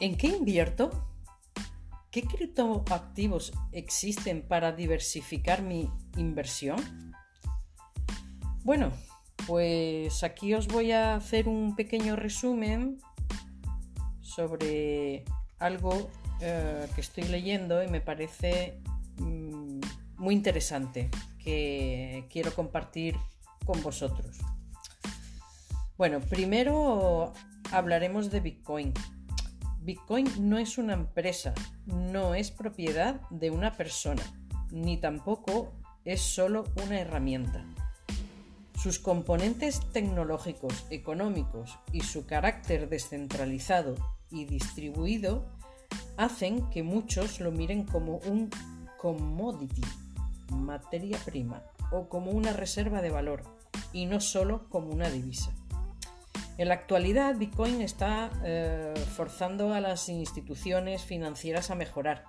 ¿En qué invierto? ¿Qué criptoactivos existen para diversificar mi inversión? Bueno, pues aquí os voy a hacer un pequeño resumen sobre algo eh, que estoy leyendo y me parece mm, muy interesante que quiero compartir con vosotros. Bueno, primero hablaremos de Bitcoin. Bitcoin no es una empresa, no es propiedad de una persona, ni tampoco es solo una herramienta. Sus componentes tecnológicos, económicos y su carácter descentralizado y distribuido hacen que muchos lo miren como un commodity, materia prima, o como una reserva de valor, y no solo como una divisa. En la actualidad, Bitcoin está eh, forzando a las instituciones financieras a mejorar.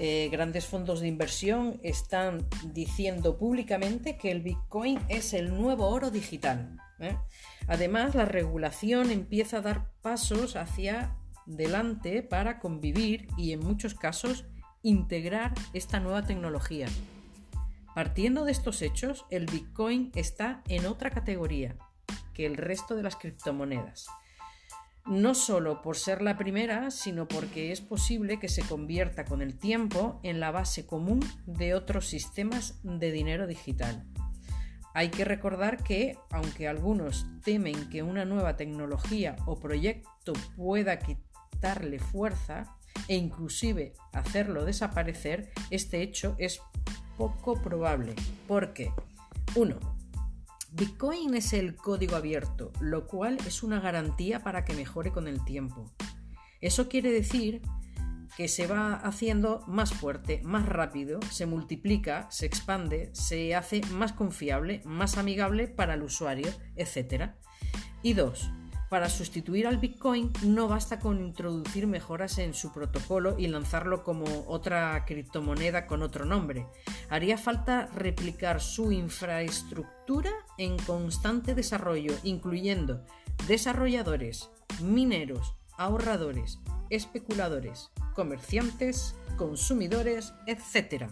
Eh, grandes fondos de inversión están diciendo públicamente que el Bitcoin es el nuevo oro digital. ¿eh? Además, la regulación empieza a dar pasos hacia delante para convivir y en muchos casos integrar esta nueva tecnología. Partiendo de estos hechos, el Bitcoin está en otra categoría, que el resto de las criptomonedas. No solo por ser la primera, sino porque es posible que se convierta con el tiempo en la base común de otros sistemas de dinero digital. Hay que recordar que, aunque algunos temen que una nueva tecnología o proyecto pueda quitarle fuerza e inclusive hacerlo desaparecer, este hecho es poco probable. Porque, 1. Bitcoin es el código abierto, lo cual es una garantía para que mejore con el tiempo. Eso quiere decir que se va haciendo más fuerte, más rápido, se multiplica, se expande, se hace más confiable, más amigable para el usuario, etc. Y dos, para sustituir al Bitcoin no basta con introducir mejoras en su protocolo y lanzarlo como otra criptomoneda con otro nombre. Haría falta replicar su infraestructura en constante desarrollo, incluyendo desarrolladores, mineros, ahorradores, especuladores, comerciantes, consumidores, etc.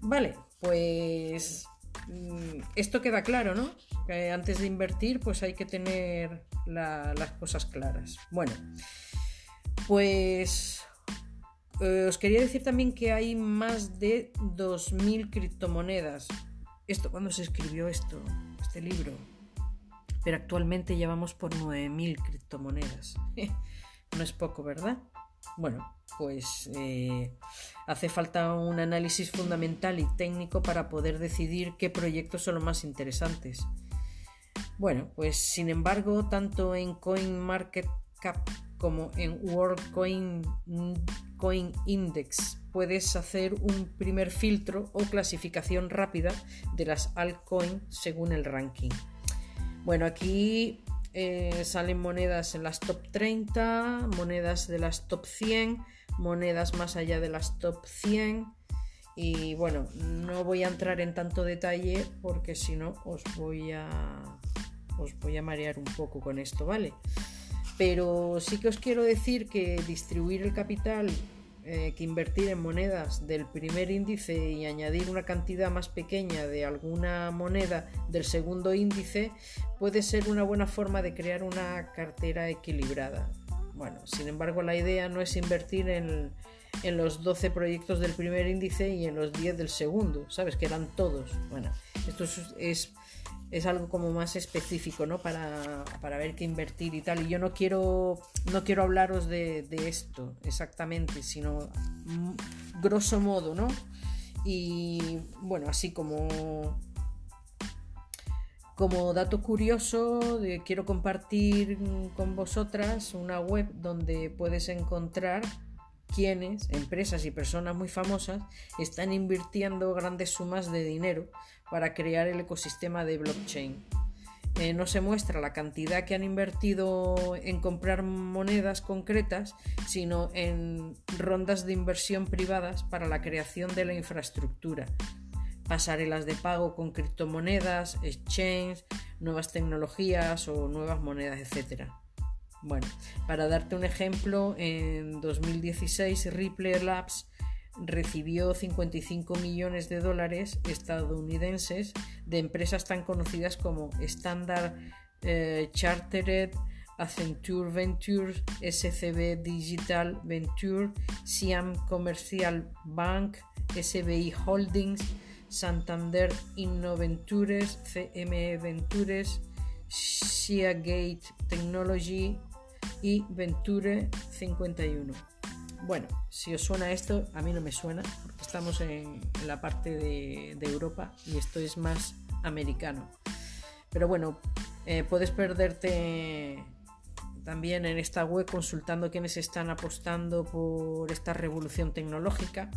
Vale, pues mm, esto queda claro, ¿no? Que antes de invertir, pues hay que tener las cosas claras. Bueno, pues eh, os quería decir también que hay más de 2.000 criptomonedas. Esto, cuando se escribió esto, este libro? Pero actualmente llevamos por 9.000 criptomonedas. no es poco, ¿verdad? Bueno, pues eh, hace falta un análisis fundamental y técnico para poder decidir qué proyectos son los más interesantes. Bueno, pues sin embargo, tanto en CoinMarketCap como en World Coin, Coin Index puedes hacer un primer filtro o clasificación rápida de las altcoins según el ranking. Bueno, aquí eh, salen monedas en las top 30, monedas de las top 100, monedas más allá de las top 100 y bueno, no voy a entrar en tanto detalle porque si no os voy a os voy a marear un poco con esto, ¿vale? Pero sí que os quiero decir que distribuir el capital, eh, que invertir en monedas del primer índice y añadir una cantidad más pequeña de alguna moneda del segundo índice puede ser una buena forma de crear una cartera equilibrada. Bueno, sin embargo, la idea no es invertir en, en los 12 proyectos del primer índice y en los 10 del segundo, ¿sabes? Que eran todos. Bueno, esto es es algo como más específico, ¿no? Para, ver qué invertir y tal. Y yo no quiero, no quiero hablaros de, esto exactamente, sino mm, grosso modo, ¿no? Y bueno, así como, como dato curioso, quiero compartir con vosotras una web donde puedes encontrar quienes, empresas y personas muy famosas, están invirtiendo grandes sumas de dinero para crear el ecosistema de blockchain. Eh, no se muestra la cantidad que han invertido en comprar monedas concretas, sino en rondas de inversión privadas para la creación de la infraestructura, pasarelas de pago con criptomonedas, exchange, nuevas tecnologías o nuevas monedas, etc. Bueno, para darte un ejemplo, en 2016 Ripple Labs recibió 55 millones de dólares estadounidenses de empresas tan conocidas como Standard eh, Chartered, Accenture Ventures, SCB Digital Venture, Siam Commercial Bank, SBI Holdings, Santander Innoventures, CME Ventures, Seagate Technology y Venture 51. Bueno, si os suena esto, a mí no me suena, porque estamos en, la parte de, Europa y esto es más americano. Pero bueno, eh, puedes perderte también en esta web consultando quiénes están apostando por esta revolución tecnológica.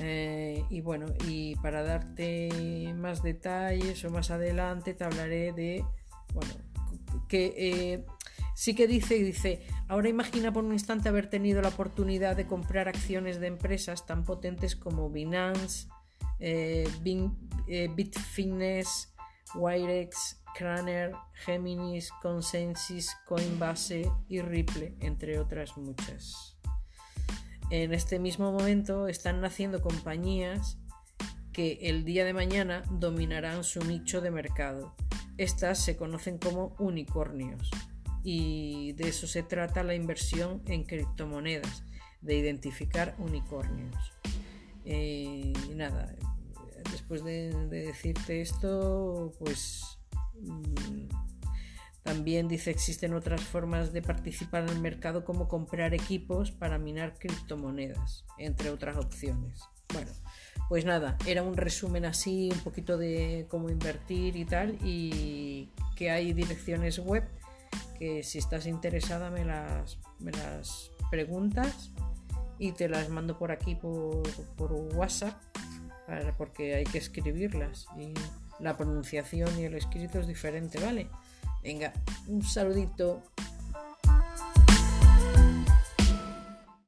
Eh, y bueno, y para darte más detalles o más adelante te hablaré de, bueno, que eh, sí que dice, dice, ahora imagina por un instante haber tenido la oportunidad de comprar acciones de empresas tan potentes como Binance, eh, eh, Bitfitness, Wirex, Craner, Geminis, Consensus, Coinbase y Ripple, entre otras muchas. En este mismo momento están naciendo compañías que el día de mañana dominarán su nicho de mercado. Estas se conocen como unicornios y de eso se trata la inversión en criptomonedas, de identificar unicornios. Eh, y nada, después de, decirte esto, pues mm, también dice existen otras formas de participar en el mercado como comprar equipos para minar criptomonedas, entre otras opciones. Bueno, pues nada, era un resumen así, un poquito de cómo invertir y tal, y que hay direcciones web que si estás interesada me las, me las preguntas y te las mando por aquí por, por WhatsApp porque hay que escribirlas y la pronunciación y el escrito es diferente, ¿vale? Venga, un saludito.